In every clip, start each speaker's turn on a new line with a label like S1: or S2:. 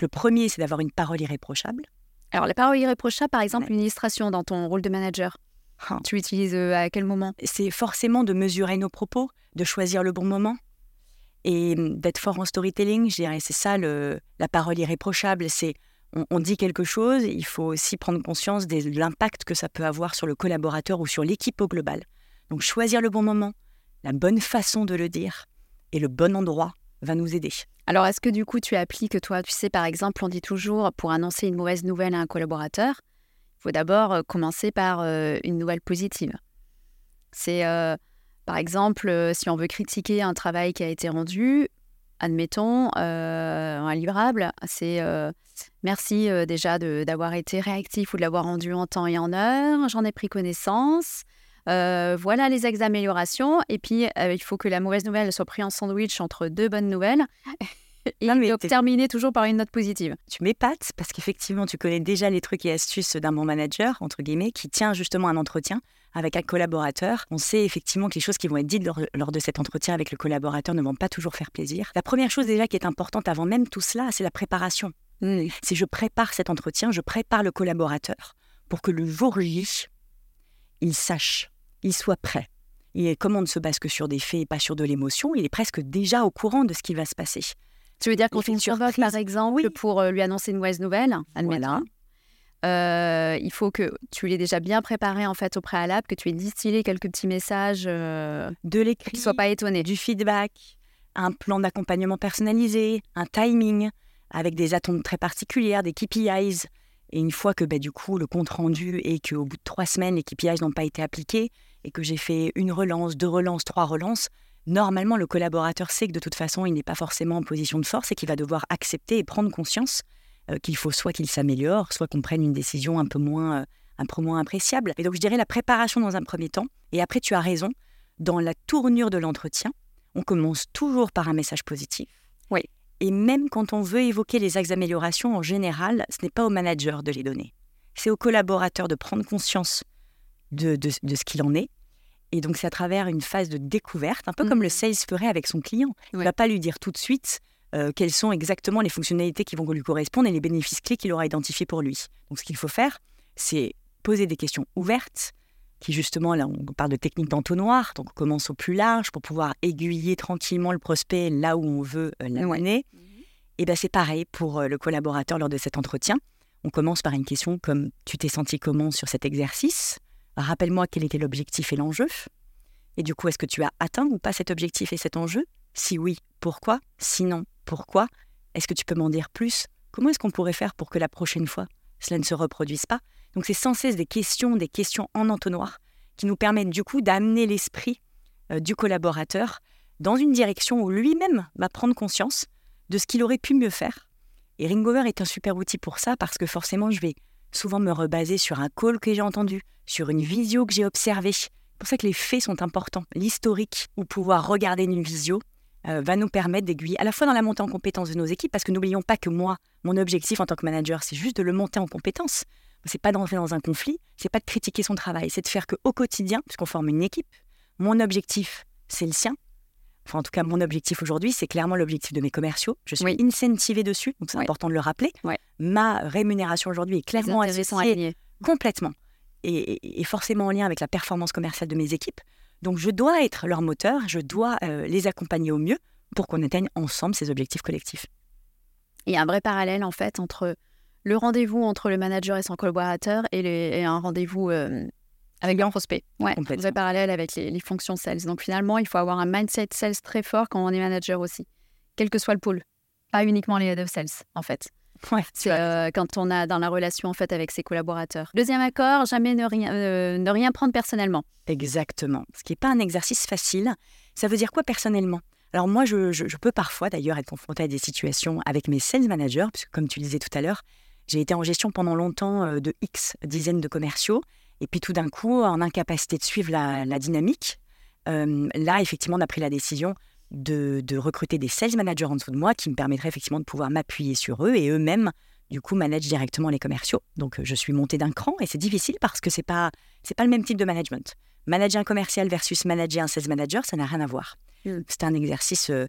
S1: Le premier, c'est d'avoir une parole irréprochable.
S2: Alors, la parole irréprochable, par exemple, une illustration dans ton rôle de manager.
S1: Ah.
S2: Tu l'utilises euh, à quel moment?
S1: C'est forcément de mesurer nos propos, de choisir le bon moment et hum, d'être fort en storytelling. Je dirais, c'est ça le, la parole irréprochable. C'est on, on dit quelque chose, il faut aussi prendre conscience des- de l'impact que ça peut avoir sur le collaborateur ou sur l'équipe au global. Donc choisir le bon moment, la bonne façon de le dire et le bon endroit va nous aider.
S2: Alors, est-ce que du coup, tu appliques, toi, tu sais, par exemple, on dit toujours, pour annoncer une mauvaise nouvelle à un collaborateur, il faut d'abord euh, commencer par euh, une nouvelle positive. C'est, euh, par exemple, si on veut critiquer un travail qui a été rendu, admettons, un livrable, c'est merci déjà d'avoir été réactif ou de l'avoir rendu en temps et en heure, j'en ai pris connaissance. Euh, voilà les axes d'amélioration. Et puis, euh, il faut que la mauvaise nouvelle soit prise en sandwich entre deux bonnes nouvelles. Et
S1: Non, mais
S2: donc
S1: t'es-
S2: terminer toujours par une note positive.
S1: Tu m'épates parce qu'effectivement, tu connais déjà les trucs et astuces d'un bon manager, entre guillemets, qui tient justement un entretien avec un collaborateur. On sait effectivement que les choses qui vont être dites lors, lors de cet entretien avec le collaborateur ne vont pas toujours faire plaisir. La première chose déjà qui est importante avant même tout cela, c'est la préparation. Si je prépare cet entretien, je prépare le collaborateur pour que le jour J, il sache, il soit prêt. Et comme on ne se base que sur des faits et pas sur de l'émotion, il est presque déjà au courant de ce qui va se passer.
S2: Tu veux dire qu'on fait une
S1: surprise.
S2: par exemple,
S1: Oui.
S2: pour euh, lui annoncer une mauvaise nouvelle admettons.
S1: Voilà.
S2: Euh, il faut que tu l'aies déjà bien préparé en fait au préalable, que tu aies distillé quelques petits messages, euh,
S1: De l'écrit,
S2: qu'il ne soit pas étonné.
S1: du feedback, un plan d'accompagnement personnalisé, un timing avec des attentes très particulières, des KPIs. Et une fois que bah, du coup le compte rendu et qu'au bout de trois semaines les KPIs n'ont pas été appliqués et que j'ai fait une relance, deux relances, trois relances, normalement le collaborateur sait que de toute façon il n'est pas forcément en position de force et qu'il va devoir accepter et prendre conscience euh, qu'il faut soit qu'il s'améliore, soit qu'on prenne une décision un peu moins, euh, un peu moins appréciable. Et donc je dirais la préparation dans un premier temps. Et après tu as raison, dans la tournure de l'entretien, on commence toujours par un message positif.
S2: Oui.
S1: Et même quand on veut évoquer les axes d'amélioration, en général, ce n'est pas au manager de les donner. C'est au collaborateur de prendre conscience de, de- de ce qu'il en est. Et donc, c'est à travers une phase de découverte, un peu comme
S2: Mhm.
S1: le sales ferait avec son client. Il ne
S2: Ouais.
S1: va pas lui dire tout de suite euh, quelles sont exactement les fonctionnalités qui vont lui correspondre et les bénéfices clés qu'il aura identifiés pour lui. Donc, ce qu'il faut faire, c'est poser des questions ouvertes, qui justement, là, on parle de technique d'entonnoir, donc on commence au plus large pour pouvoir aiguiller tranquillement le prospect là où on veut euh, l'amener. Et ben c'est pareil pour euh, le collaborateur lors de cet entretien. On commence par une question comme Tu t'es senti comment sur cet exercice? Rappelle-moi quel était l'objectif et l'enjeu. Et du coup, est-ce que tu as atteint ou pas cet objectif et cet enjeu? Si oui, pourquoi? Sinon, pourquoi? Est-ce que tu peux m'en dire plus? Comment est-ce qu'on pourrait faire pour que la prochaine fois, cela ne se reproduise pas? Donc c'est sans cesse des questions, des questions en entonnoir qui nous permettent du coup d'amener l'esprit euh, du collaborateur dans une direction où lui-même va prendre conscience de ce qu'il aurait pu mieux faire. Et Ringover est un super outil pour ça parce que forcément, je vais souvent me rebaser sur un call que j'ai entendu, sur une visio que j'ai observée. C'est pour ça que les faits sont importants. L'historique ou pouvoir regarder une visio euh, va nous permettre d'aiguiller à la fois dans la montée en compétence de nos équipes parce que n'oublions pas que moi, mon objectif en tant que manager, c'est juste de le monter en compétence. C'est pas d'entrer dans un conflit, c'est pas de critiquer son travail, c'est de faire qu'au quotidien, puisqu'on forme une équipe, mon objectif, c'est le sien, enfin en tout cas mon objectif aujourd'hui, c'est clairement l'objectif de mes commerciaux. Je suis
S2: Oui.
S1: incentivée dessus, donc c'est
S2: Oui.
S1: important de le rappeler. Ma rémunération aujourd'hui est clairement associée complètement et, et- et forcément en lien avec la performance commerciale de mes équipes. Donc je dois être leur moteur, je dois euh, les accompagner au mieux pour qu'on atteigne ensemble ces objectifs collectifs.
S2: Il y a un vrai parallèle en fait entre le rendez-vous entre le manager et son collaborateur et, les- et un rendez-vous euh, avec un prospect. Ouais, vrai parallèle avec les, les fonctions sales. Donc finalement, il faut avoir un mindset sales très fort quand on est manager aussi, quel que soit le pôle. Pas uniquement les head of sales en fait.
S1: Ouais,
S2: C'est euh, quand on a dans la relation en fait avec ses collaborateurs. Deuxième accord, jamais ne rien, euh, ne rien prendre personnellement.
S1: Exactement. Ce qui n'est pas un exercice facile. Ça veut dire quoi personnellement? Alors moi, je, je- je peux parfois d'ailleurs être confrontée à des situations avec mes sales managers, puisque comme tu le disais tout à l'heure, j'ai été en gestion pendant longtemps euh, de X dizaines de commerciaux, et puis tout d'un coup, en incapacité de suivre la, la dynamique, euh, là, effectivement, on a pris la décision de, de recruter des sales managers en dessous de moi qui me permettraient effectivement de pouvoir m'appuyer sur eux et eux-mêmes, du coup, managent directement les commerciaux. Donc, euh, je suis montée d'un cran et c'est difficile parce que c'est pas, c'est pas le même type de management. Manager un commercial versus manager un sales manager, ça n'a rien à voir.
S2: Mm.
S1: C'est un exercice euh,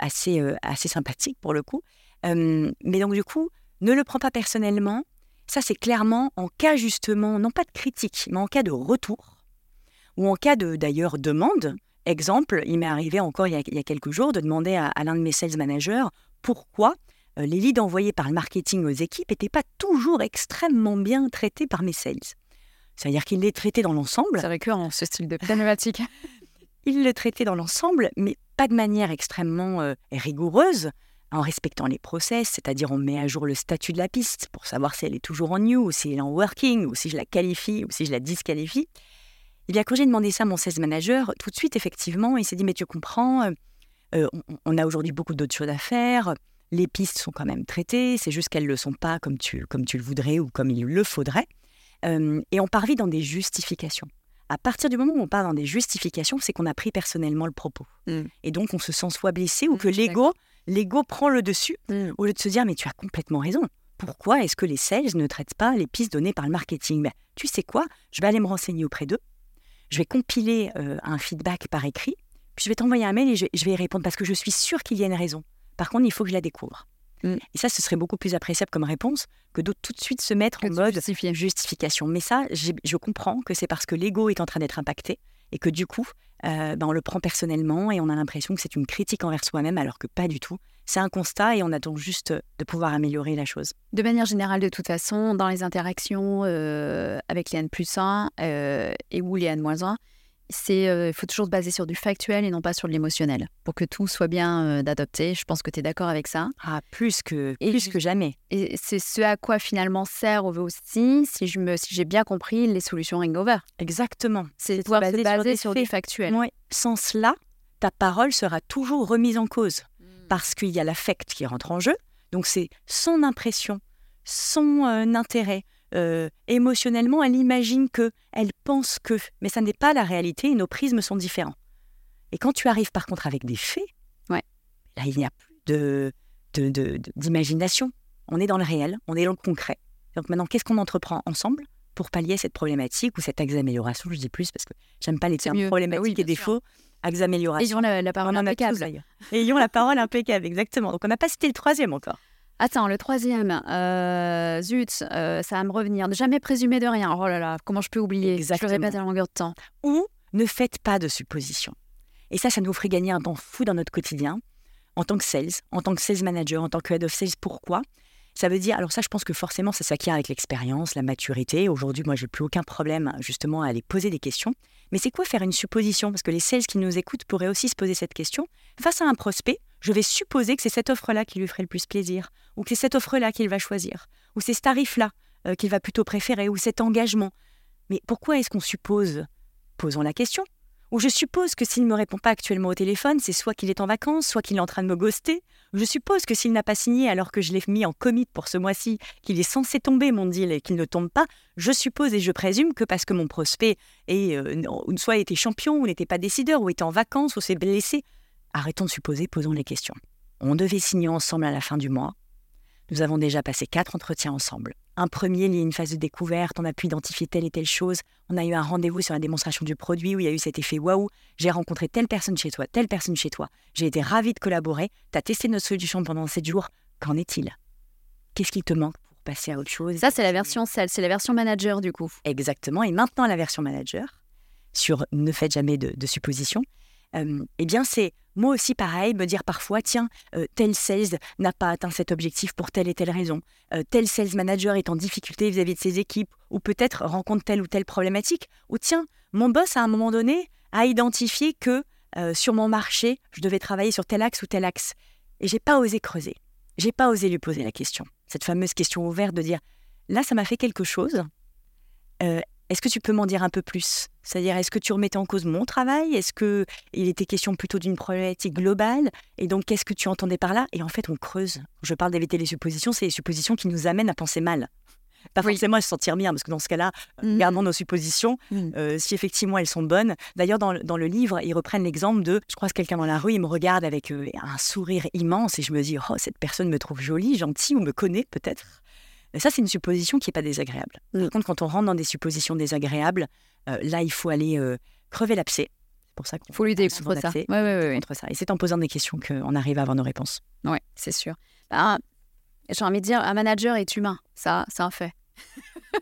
S1: assez, euh, assez sympathique pour le coup. Mais donc, du coup, ne le prends pas personnellement. Ça, c'est clairement en cas justement, non pas de critique, mais en cas de retour, ou en cas de d'ailleurs demande. Exemple, il m'est arrivé encore il y, a, quelques jours de demander à, l'un de mes sales managers pourquoi euh, les leads envoyés par le marketing aux équipes n'étaient pas toujours extrêmement bien traités par mes sales. C'est-à-dire qu'ils les traitaient dans l'ensemble.
S2: C'est récurrent, ce style de problématique.
S1: ils le traitaient dans l'ensemble, mais pas de manière extrêmement euh, rigoureuse, en respectant les process, c'est-à-dire on met à jour le statut de la piste pour savoir si elle est toujours en new, ou si elle est en working, ou si je la qualifie, ou si je la disqualifie. Eh bien, quand j'ai demandé ça à mon sales manager, tout de suite, effectivement, il s'est dit, mais tu comprends, euh, euh, on, a aujourd'hui beaucoup d'autres choses à faire, les pistes sont quand même traitées, c'est juste qu'elles ne le sont pas comme tu, comme tu le voudrais ou comme il le faudrait. et on part vite dans des justifications à partir du moment où on part dans des justifications, c'est qu'on a pris personnellement le propos. Mm. Et donc, on se sent soit blessé ou mm, que l'ego, l'ego prend le dessus, mm. au lieu de se dire, mais tu as complètement raison. Pourquoi est-ce que les sales ne traitent pas les pistes données par le marketing? Ben, Tu sais quoi? Je vais aller me renseigner auprès d'eux. Je vais compiler euh, un feedback par écrit. Puis je vais t'envoyer un mail et je, je vais y répondre parce que je suis sûre qu'il y a une raison. Par contre, il faut que je la découvre. Mm. Et ça, ce serait beaucoup plus appréciable comme réponse que de tout de suite se mettre en mode justification. Mais ça, je comprends que c'est parce que l'ego est en train d'être impacté et que du coup, euh, ben, on le prend personnellement et on a l'impression que c'est une critique envers soi-même alors que pas du tout. C'est un constat et on attend juste de pouvoir améliorer la chose.
S2: De manière générale, de toute façon, dans les interactions euh, avec les N plus 1 euh, et ou les moins 1, c'est euh, il faut toujours se baser sur du factuel et non pas sur de l'émotionnel pour que tout soit bien euh, adopté. Je pense que tu es d'accord avec ça.
S1: Ah, plus que plus que jamais.
S2: Et c'est ce à quoi finalement sert aussi, si je me si j'ai bien compris, les solutions Ringover.
S1: Exactement.
S2: C'est pouvoir se baser sur, du factuel.
S1: Oui. Sans cela, ta parole sera toujours remise en cause hmm. parce qu'il y a l'affect qui rentre en jeu. Donc c'est son impression, son euh, intérêt, euh, émotionnellement, elle imagine que, elle pense que, mais ça n'est pas la réalité et nos prismes sont différents. Et quand tu arrives par contre avec des faits,
S2: ouais.
S1: là il n'y a plus de, d'imagination. on est dans le réel, on est dans le concret. Donc maintenant, qu'est-ce qu'on entreprend ensemble pour pallier cette problématique ou cette axe-amélioration Je dis plus parce que j'aime pas les termes problématiques et défauts. Axe-amélioration.
S2: Ayons la, la parole impeccable.
S1: Ayons la parole impeccable, exactement. Donc on n'a pas cité le troisième encore.
S2: Attends, le troisième, euh, zut, euh, ça va me revenir. Ne jamais présumer de rien. Oh là là, comment je peux oublier?
S1: Exactement.
S2: Je le répète à longueur de temps.
S1: Ou ne faites pas de suppositions. Et ça, ça nous ferait gagner un temps fou dans notre quotidien, en tant que sales, en tant que sales manager, en tant que head of sales. Pourquoi? Ça veut dire, alors ça, je pense que forcément, ça s'acquiert avec l'expérience, la maturité. Aujourd'hui, moi, j'ai plus aucun problème justement à aller poser des questions. Mais c'est quoi faire une supposition? Parce que les sales qui nous écoutent pourraient aussi se poser cette question. Face à un prospect, je vais supposer que c'est cette offre-là qui lui ferait le plus plaisir, ou que c'est cette offre-là qu'il va choisir, ou c'est ce tarif-là euh, qu'il va plutôt préférer, ou cet engagement. Mais pourquoi est-ce qu'on suppose Posons la question. Ou je suppose que s'il ne me répond pas actuellement au téléphone, c'est soit qu'il est en vacances, soit qu'il est en train de me ghoster. Je suppose que s'il n'a pas signé alors que je l'ai mis en commit pour ce mois-ci, qu'il est censé tomber mon deal et qu'il ne tombe pas, je suppose et je présume que parce que mon prospect est, euh, soit était champion ou n'était pas décideur ou était en vacances ou s'est blessé. Arrêtons de supposer, posons les questions. On devait signer ensemble à la fin du mois. Nous avons déjà passé quatre entretiens ensemble. Un premier lié à une phase de découverte, on a pu identifier telle et telle chose, on a eu un rendez-vous sur la démonstration du produit où il y a eu cet effet waouh, j'ai rencontré telle personne chez toi, telle personne chez toi, j'ai été ravie de collaborer, tu as testé notre solution pendant sept jours, qu'en est-il? Qu'est-ce qu'il te manque pour passer à autre chose?
S2: Ça, c'est la version celle, c'est la version manager du coup.
S1: Exactement, et maintenant la version manager, sur ne faites jamais de suppositions, euh, eh bien, c'est moi aussi pareil, me dire parfois, tiens, euh, tel sales n'a pas atteint cet objectif pour telle et telle raison, euh, tel sales manager est en difficulté vis-à-vis de ses équipes, ou peut-être rencontre telle ou telle problématique, ou tiens, mon boss à un moment donné a identifié que sur mon marché, je devais travailler sur tel axe ou tel axe, et j'ai pas osé creuser, j'ai pas osé lui poser la question, cette fameuse question ouverte de dire, là, ça m'a fait quelque chose. Est-ce que tu peux m'en dire un peu plus? C'est-à-dire, est-ce que tu remettais en cause mon travail? Est-ce que il était question plutôt d'une problématique globale? Et donc, qu'est-ce que tu entendais par là? Et en fait, on creuse. Je parle d'éviter les suppositions, c'est les suppositions qui nous amènent à penser mal. Pas forcément à se sentir bien, parce que dans ce cas-là, mmh. gardons nos suppositions, mmh. euh, si effectivement elles sont bonnes. D'ailleurs, dans, le livre, ils reprennent l'exemple de, je croise quelqu'un dans la rue, il me regarde avec euh, un sourire immense et je me dis, oh, cette personne me trouve jolie, gentille ou me connaît peut-être. Ça, c'est une supposition qui n'est pas désagréable. Par mm. contre, quand on rentre dans des suppositions désagréables, euh, là, il faut aller euh, crever l'abcès. C'est pour ça qu'il
S2: faut lutter contre ça.
S1: Ouais, ouais, ouais, contre ça. Et c'est en posant des questions qu'on arrive à avoir nos réponses.
S2: Oui, c'est sûr. Bah, J'ai envie de dire, un manager est humain. Ça, c'est un fait.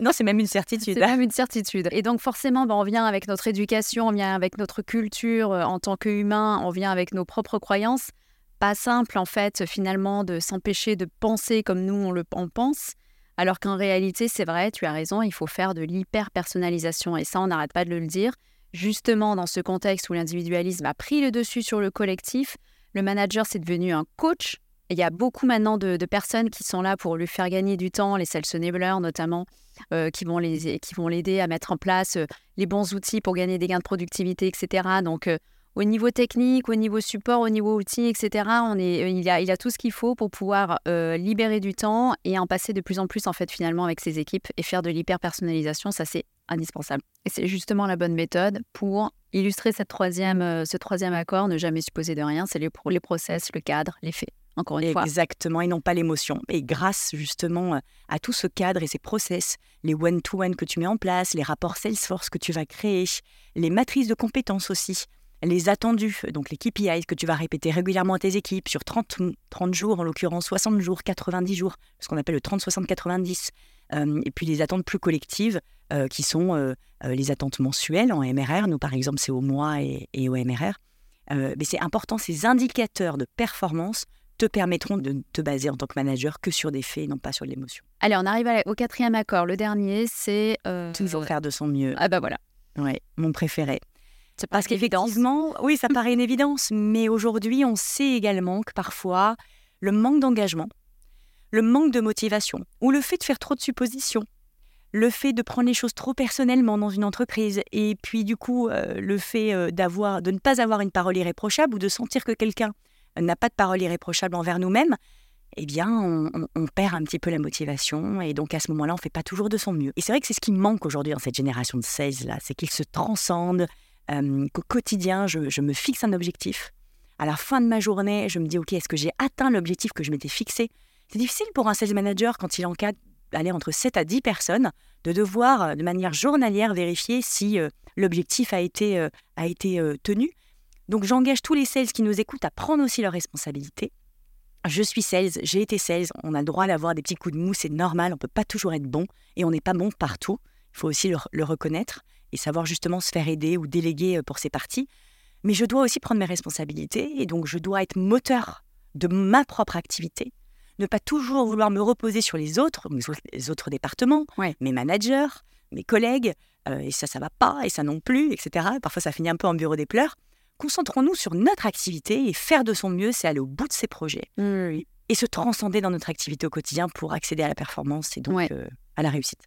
S1: non, c'est même une certitude.
S2: C'est même une certitude. Et donc forcément, ben, on vient avec notre éducation, on vient avec notre culture euh, en tant qu'humain, on vient avec nos propres croyances. Pas simple, en fait, finalement, de s'empêcher de penser comme nous, on le on pense. Alors qu'en réalité, c'est vrai, tu as raison, il faut faire de l'hyper-personnalisation. Et ça, on n'arrête pas de le dire. Justement, dans ce contexte où l'individualisme a pris le dessus sur le collectif, le manager, c'est devenu un coach. Il y a beaucoup maintenant de, personnes qui sont là pour lui faire gagner du temps, les sales enablers notamment, euh, qui vont l'aider à mettre en place euh, les bons outils pour gagner des gains de productivité, etc. Donc, euh, au niveau technique, au niveau support, au niveau outils, etc., on est, il, y a, il a tout ce qu'il faut pour pouvoir libérer du temps et en passer de plus en plus, en fait, finalement, avec ses équipes et faire de l'hyper-personnalisation. Ça, c'est indispensable. Et c'est justement la bonne méthode pour illustrer cette troisième, euh, ce troisième accord, ne jamais supposer de rien, c'est les, les process, le cadre, les faits. Encore une
S1: fois. Exactement, et non pas l'émotion. Et grâce justement à tout ce cadre et ces process, les one-to-one que tu mets en place, les rapports Salesforce que tu vas créer, les matrices de compétences aussi, les attendus, donc les KPIs que tu vas répéter régulièrement à tes équipes sur 30, 30 jours, en l'occurrence 60 jours, 90 jours, ce qu'on appelle le 30-60-90, euh, et puis les attentes plus collectives euh, qui sont euh, les attentes mensuelles en MRR. Nous, par exemple, c'est au mois et, au MRR. mais c'est important, ces indicateurs de performance te permettront de te baser en tant que manager que sur des faits et non pas sur l'émotion.
S2: Allez, on arrive au quatrième accord. Le dernier, c'est...
S1: Toujours faire de son mieux.
S2: Ah bah voilà.
S1: Ouais, mon préféré. Parce qu'effectivement, oui, ça paraît une évidence, mais aujourd'hui, on sait également que parfois, le manque d'engagement, le manque de motivation, ou le fait de faire trop de suppositions, le fait de prendre les choses trop personnellement dans une entreprise, et puis du coup, euh, le fait euh, d'avoir, de ne pas avoir une parole irréprochable ou de sentir que quelqu'un n'a pas de parole irréprochable envers nous-mêmes, eh bien, on, perd un petit peu la motivation et donc à ce moment-là, on ne fait pas toujours de son mieux. Et c'est vrai que c'est ce qui manque aujourd'hui dans cette génération de 16 là, c'est qu'ils se transcendent, qu'au quotidien, je, me fixe un objectif. À la fin de ma journée, je me dis, OK, est-ce que j'ai atteint l'objectif que je m'étais fixé? C'est difficile pour un sales manager, quand il encadre aller entre 7 à 10 personnes, de devoir, euh, de manière journalière, vérifier si euh, l'objectif a été, a été tenu. Donc j'engage tous les sales qui nous écoutent à prendre aussi leurs responsabilités. Je suis sales, j'ai été sales, on a le droit d'avoir des petits coups de mou, c'est normal, on ne peut pas toujours être bon et on n'est pas bon partout. Il faut aussi le reconnaître et savoir justement se faire aider ou déléguer euh, pour ses parties. Mais je dois aussi prendre mes responsabilités et donc je dois être moteur de ma propre activité. Ne pas toujours vouloir me reposer sur les autres, les autres départements, mes managers, mes collègues, euh, et ça, ça va pas, et ça non plus, etc. Parfois, ça finit un peu en bureau des pleurs. Concentrons-nous sur notre activité et faire de son mieux, c'est aller au bout de ses projets. Et se transcender dans notre activité au quotidien pour accéder à la performance et donc euh, à la réussite.